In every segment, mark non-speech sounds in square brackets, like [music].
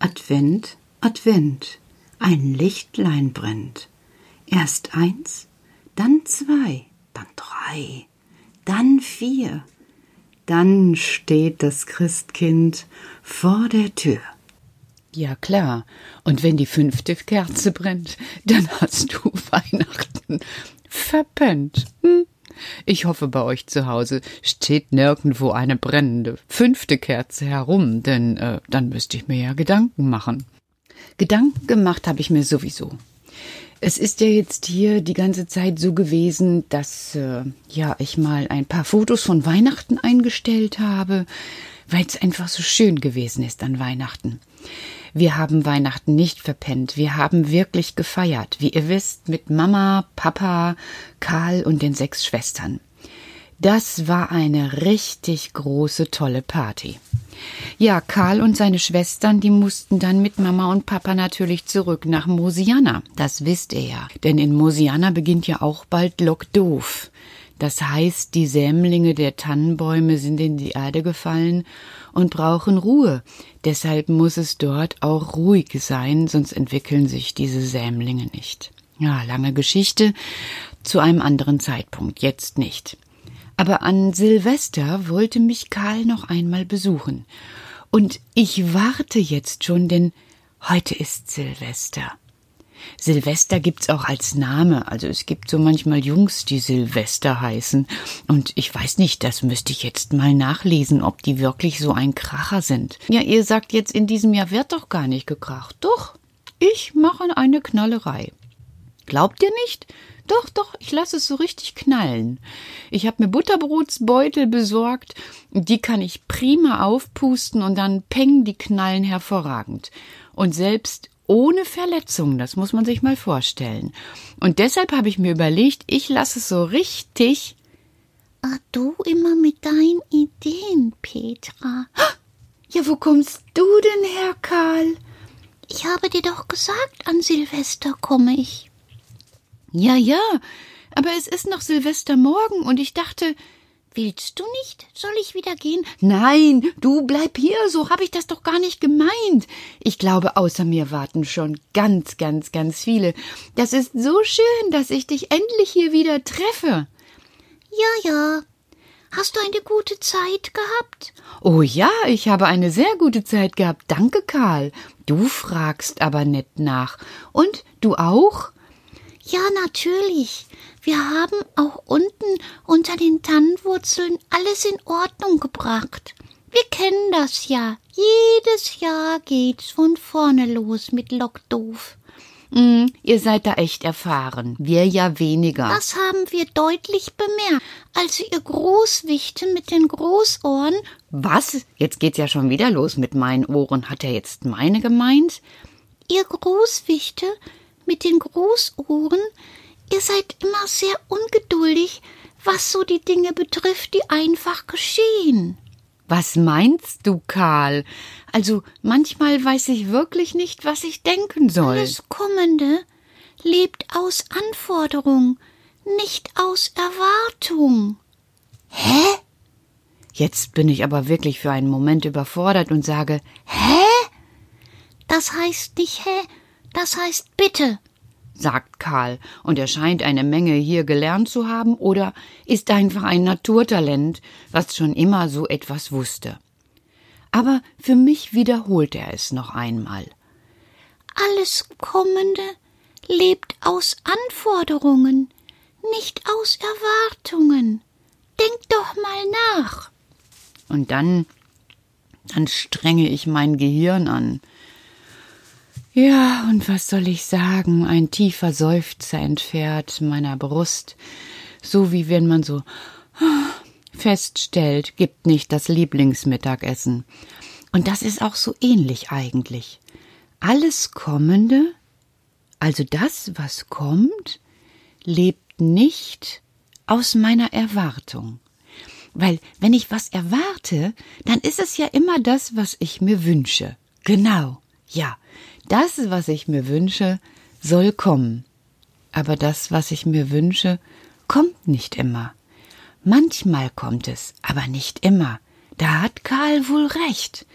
Advent, Advent, ein Lichtlein brennt. Erst eins, dann zwei, dann drei, dann vier. Dann steht das Christkind vor der Tür. Ja klar, und wenn die fünfte Kerze brennt, dann hast du [laughs] Weihnachten verpennt. Hm? Ich hoffe, bei euch zu Hause steht nirgendwo eine brennende fünfte Kerze herum, denn äh, dann müsste ich mir ja Gedanken machen. Gedanken gemacht habe ich mir sowieso. Es ist ja jetzt hier die ganze Zeit so gewesen, dass äh, ja ich mal ein paar Fotos von Weihnachten eingestellt habe, weil es einfach so schön gewesen ist an Weihnachten. Wir haben Weihnachten nicht verpennt. Wir haben wirklich gefeiert. Wie ihr wisst, mit Mama, Papa, Karl und den sechs Schwestern. Das war eine richtig große, tolle Party. Ja, Karl und seine Schwestern, die mussten dann mit Mama und Papa natürlich zurück nach Mosiana. Das wisst ihr ja. Denn in Mosiana beginnt ja auch bald Lokdoof. Das heißt, die Sämlinge der Tannenbäume sind in die Erde gefallen und brauchen Ruhe. Deshalb muss es dort auch ruhig sein, sonst entwickeln sich diese Sämlinge nicht. Ja, lange Geschichte zu einem anderen Zeitpunkt, jetzt nicht. Aber an Silvester wollte mich Karl noch einmal besuchen. Und ich warte jetzt schon, denn heute ist Silvester. Silvester gibt's auch als Name. Also es gibt so manchmal Jungs, die Silvester heißen. Und ich weiß nicht, das müsste ich jetzt mal nachlesen, ob die wirklich so ein Kracher sind. Ja, ihr sagt jetzt, in diesem Jahr wird doch gar nicht gekracht. Doch, ich mache eine Knallerei. Glaubt ihr nicht? Doch, doch, ich lasse es so richtig knallen. Ich habe mir Butterbrotsbeutel besorgt, die kann ich prima aufpusten und dann peng die knallen hervorragend. Und selbst ohne Verletzungen. Das muss man sich mal vorstellen. Und deshalb habe ich mir überlegt, ich lasse es so richtig. Ah, du immer mit deinen Ideen, Petra. [gasps] Ja, wo kommst du denn her, Karl? Ich habe dir doch gesagt, an Silvester komme ich. Ja, ja, aber es ist noch Silvestermorgen und ich dachte, Willst du nicht? Soll ich wieder gehen? Nein, du bleib hier, so habe ich das doch gar nicht gemeint. Ich glaube, außer mir warten schon ganz, ganz, ganz viele. Das ist so schön, dass ich dich endlich hier wieder treffe. Ja, ja. Hast du eine gute Zeit gehabt? Oh ja, ich habe eine sehr gute Zeit gehabt. Danke, Karl. Du fragst aber nett nach. Und du auch? Ja, natürlich. Wir haben auch unten unter den Tannenwurzeln alles in Ordnung gebracht. Wir kennen das ja. Jedes Jahr geht's von vorne los mit Lockdoof. Mm, ihr seid da echt erfahren. Wir ja weniger. Das haben wir deutlich bemerkt, als ihr Großwichte mit den Großohren. Was? Jetzt geht's ja schon wieder los mit meinen Ohren. Hat er jetzt meine gemeint? Ihr Großwichte mit den Großohren, Ihr seid immer sehr ungeduldig, was so die Dinge betrifft, die einfach geschehen. Was meinst du, Karl? Also manchmal weiß ich wirklich nicht, was ich denken soll. Alles Kommende lebt aus Anforderung, nicht aus Erwartung. Hä? Jetzt bin ich aber wirklich für einen Moment überfordert und sage Hä? Das heißt nicht hä, das heißt bitte sagt Karl, und er scheint eine Menge hier gelernt zu haben oder ist einfach ein Naturtalent, was schon immer so etwas wusste. Aber für mich wiederholt er es noch einmal. Alles Kommende lebt aus Anforderungen, nicht aus Erwartungen. Denk doch mal nach. Und dann, dann strenge ich mein Gehirn an. Ja, und was soll ich sagen? Ein tiefer Seufzer entfährt meiner Brust, so wie wenn man so feststellt, gibt nicht das Lieblingsmittagessen. Und das ist auch so ähnlich eigentlich. Alles Kommende, also das, was kommt, lebt nicht aus meiner Erwartung. Weil wenn ich was erwarte, dann ist es ja immer das, was ich mir wünsche. Genau, ja. Das, was ich mir wünsche, soll kommen. Aber das, was ich mir wünsche, kommt nicht immer. Manchmal kommt es, aber nicht immer. Da hat Karl wohl recht.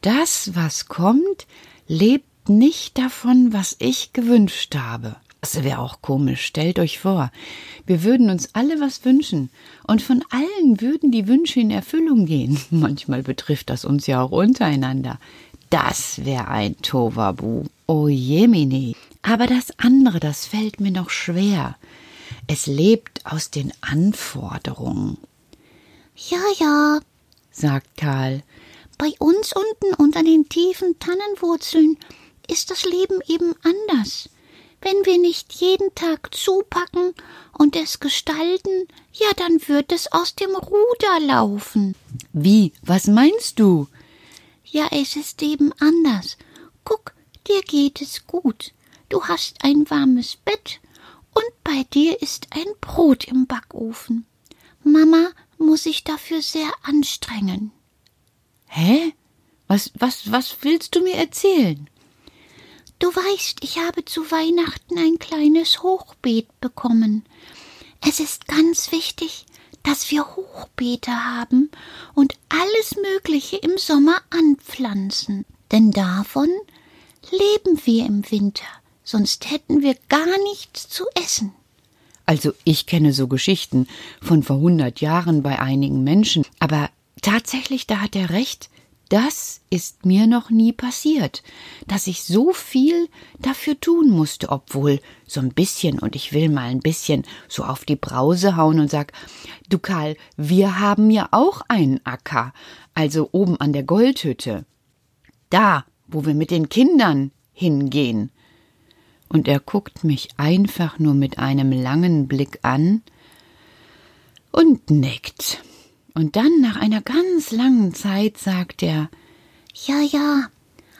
Das, was kommt, lebt nicht davon, was ich gewünscht habe. Das wäre auch komisch. Stellt euch vor, wir würden uns alle was wünschen und von allen würden die Wünsche in Erfüllung gehen. [laughs] Manchmal betrifft das uns ja auch untereinander. Das wäre ein Tovabu. Oh Jemini. Aber das andere, das fällt mir noch schwer. Es lebt aus den Anforderungen. Ja, ja, sagt Karl. Bei uns unten unter den tiefen Tannenwurzeln ist das Leben eben anders. Wenn wir nicht jeden Tag zupacken und es gestalten, ja, dann wird es aus dem Ruder laufen. Wie? Was meinst du? Ja, es ist eben anders. Guck, dir geht es gut. Du hast ein warmes Bett und bei dir ist ein Brot im Backofen. Mama muss sich dafür sehr anstrengen. Hä? Was, was, was willst du mir erzählen? Du weißt, ich habe zu Weihnachten ein kleines Hochbeet bekommen. Es ist ganz wichtig, dass wir Hochbeete haben und alles Mögliche im Sommer anpflanzen. Denn davon leben wir im Winter, sonst hätten wir gar nichts zu essen. Also ich kenne so Geschichten von vor hundert Jahren bei einigen Menschen, aber tatsächlich, da hat er recht, das ist mir noch nie passiert, dass ich so viel dafür tun musste, obwohl so ein bisschen und ich will mal ein bisschen so auf die Brause hauen und sag, du Karl, wir haben ja auch einen Acker, also oben an der Goldhütte. Da, wo wir mit den Kindern hingehen. Und er guckt mich einfach nur mit einem langen Blick an und nickt. Und dann nach einer ganz langen Zeit sagt er Ja, ja,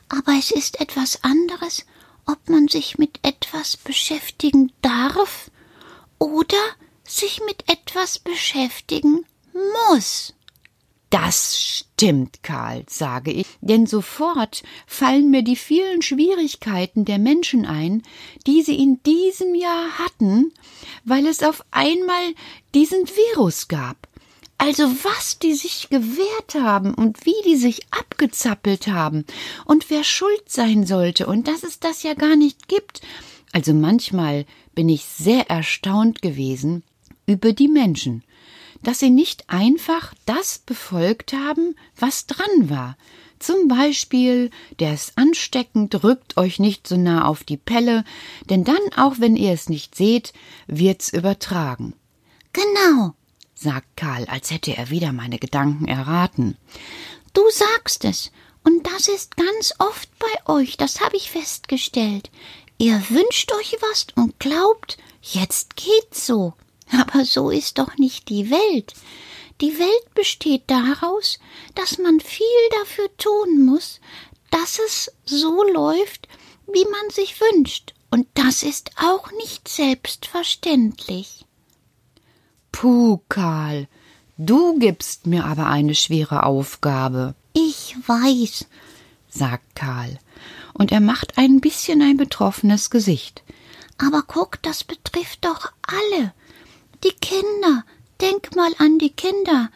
aber es ist etwas anderes, ob man sich mit etwas beschäftigen darf oder sich mit etwas beschäftigen muss. Das stimmt, Karl, sage ich, denn sofort fallen mir die vielen Schwierigkeiten der Menschen ein, die sie in diesem Jahr hatten, weil es auf einmal diesen Virus gab. Also was die sich gewehrt haben und wie die sich abgezappelt haben und wer schuld sein sollte und dass es das ja gar nicht gibt. Also manchmal bin ich sehr erstaunt gewesen über die Menschen, dass sie nicht einfach das befolgt haben, was dran war. Zum Beispiel, der ist ansteckend, rückt euch nicht so nah auf die Pelle, denn dann, auch wenn ihr es nicht seht, wird's übertragen. Genau, sagt Karl, als hätte er wieder meine Gedanken erraten. Du sagst es, und das ist ganz oft bei euch, das habe ich festgestellt. Ihr wünscht euch was und glaubt, jetzt geht's so. Aber so ist doch nicht die Welt. Die Welt besteht daraus, dass man viel dafür tun muss, dass es so läuft, wie man sich wünscht. Und das ist auch nicht selbstverständlich. Puh, Karl, du gibst mir aber eine schwere Aufgabe. Ich weiß, sagt Karl, und er macht ein bisschen ein betroffenes Gesicht. Aber guck, das betrifft doch alle. Die Kinder, denk mal an die Kinder.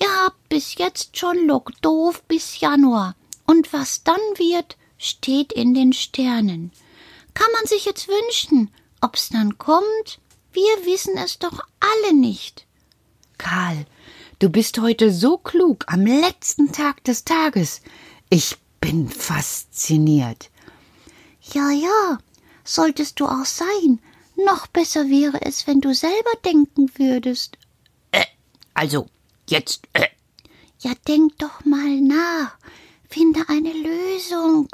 Ihr habt bis jetzt schon Lock doof bis Januar. Und was dann wird, steht in den Sternen. Kann man sich jetzt wünschen, ob's dann kommt? Wir wissen es doch alle nicht. Karl, du bist heute so klug am letzten Tag des Tages. Ich bin fasziniert. Ja, ja, solltest du auch sein. Noch besser wäre es, wenn du selber denken würdest. Äh, also, jetzt, äh. Ja, denk doch mal nach. Finde eine Lösung.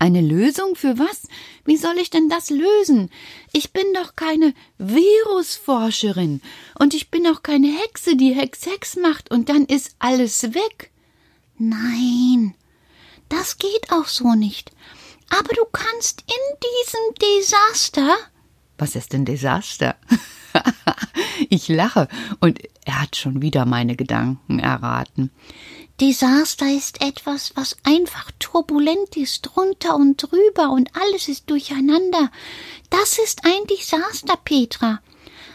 Eine Lösung für was? Wie soll ich denn das lösen? Ich bin doch keine Virusforscherin und ich bin auch keine Hexe, die Hex-Hex macht und dann ist alles weg. Nein, das geht auch so nicht. Aber du kannst in diesem Desaster. Was ist denn Desaster? [laughs] ich lache und er hat schon wieder meine Gedanken erraten. Desaster ist etwas, was einfach turbulent ist, drunter und drüber und alles ist durcheinander. Das ist ein Desaster, Petra.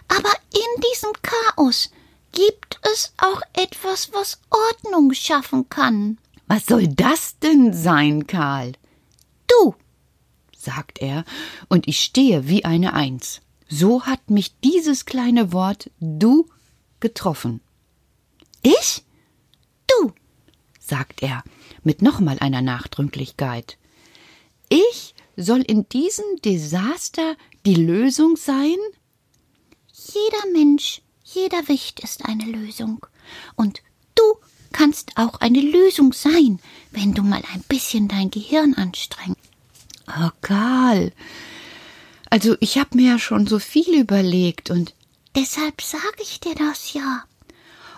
Aber in diesem Chaos gibt es auch etwas, was Ordnung schaffen kann. Was soll das denn sein, Karl? Du. sagt er, und ich stehe wie eine Eins. So hat mich dieses kleine Wort du getroffen. Ich? Du, sagt er mit nochmal einer Nachdrücklichkeit. Ich soll in diesem Desaster die Lösung sein? Jeder Mensch, jeder Wicht ist eine Lösung. Und du kannst auch eine Lösung sein, wenn du mal ein bisschen dein Gehirn anstrengst. Oh, Karl. Also ich habe mir ja schon so viel überlegt und deshalb sage ich dir das ja.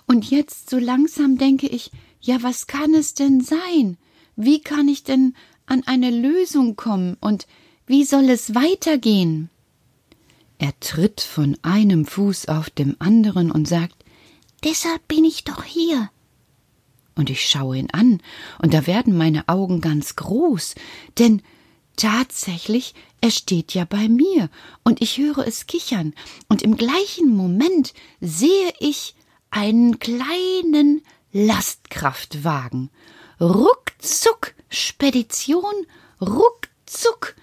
Und jetzt so langsam denke ich, ja, was kann es denn sein? Wie kann ich denn an eine Lösung kommen und wie soll es weitergehen? Er tritt von einem Fuß auf dem anderen und sagt Deshalb bin ich doch hier. Und ich schaue ihn an, und da werden meine Augen ganz groß, denn tatsächlich, er steht ja bei mir, und ich höre es kichern, und im gleichen Moment sehe ich einen kleinen Lastkraftwagen. Ruckzuck, Spedition, ruckzuck.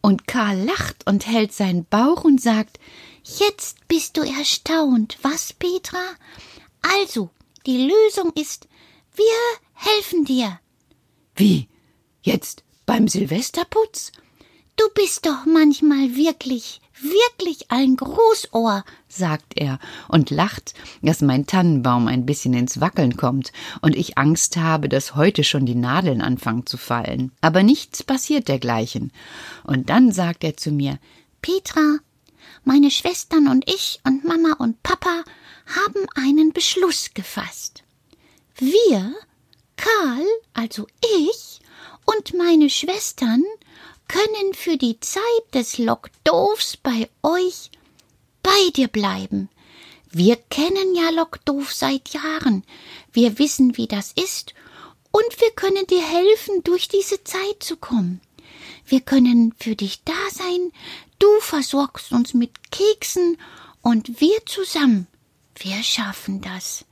Und Karl lacht und hält seinen Bauch und sagt, Jetzt bist du erstaunt, was, Petra? Also, die Lösung ist, wir helfen dir. Wie? Jetzt beim Silvesterputz? Du bist doch manchmal wirklich, wirklich ein Großohr, sagt er und lacht, dass mein Tannenbaum ein bisschen ins Wackeln kommt und ich Angst habe, dass heute schon die Nadeln anfangen zu fallen. Aber nichts passiert dergleichen. Und dann sagt er zu mir, Petra, meine Schwestern und ich und Mama und Papa haben einen Beschluss gefasst. Wir, Karl, also ich und meine Schwestern, können für die Zeit des Lockdoofs bei euch bei dir bleiben. Wir kennen ja Lockdoof seit Jahren. Wir wissen, wie das ist. Und wir können dir helfen, durch diese Zeit zu kommen. Wir können für dich da sein. Du versorgst uns mit Keksen und wir zusammen. Wir schaffen das.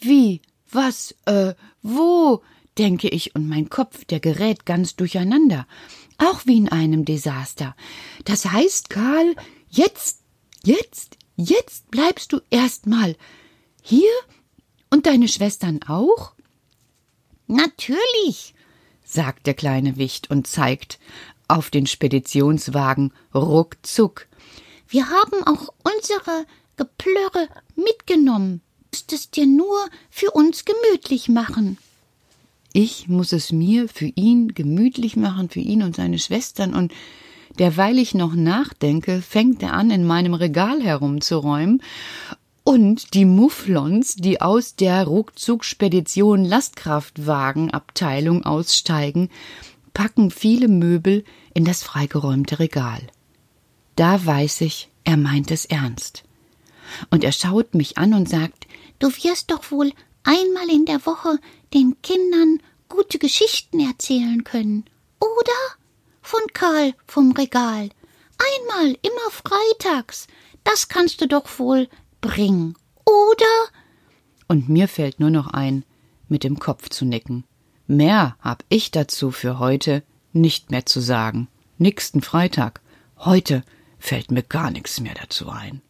Wie? Was? Äh, wo? denke ich, und mein Kopf, der gerät ganz durcheinander auch wie in einem Desaster. Das heißt, Karl, jetzt, jetzt, jetzt bleibst du erstmal hier und deine Schwestern auch? Natürlich, sagt der kleine Wicht und zeigt auf den Speditionswagen ruckzuck. Wir haben auch unsere Geplörre mitgenommen. Du musst es dir nur für uns gemütlich machen. Ich muss es mir für ihn gemütlich machen, für ihn und seine Schwestern, und derweil ich noch nachdenke, fängt er an, in meinem Regal herumzuräumen, und die Mufflons, die aus der Ruckzuck-Spedition Lastkraftwagenabteilung aussteigen, packen viele Möbel in das freigeräumte Regal. Da weiß ich, er meint es ernst. Und er schaut mich an und sagt, Du wirst doch wohl einmal in der Woche den Kindern gute Geschichten erzählen können. Oder von Karl vom Regal. Einmal immer freitags. Das kannst du doch wohl bringen. Oder? Und mir fällt nur noch ein, mit dem Kopf zu nicken. Mehr hab ich dazu für heute nicht mehr zu sagen. Nächsten Freitag. Heute fällt mir gar nichts mehr dazu ein.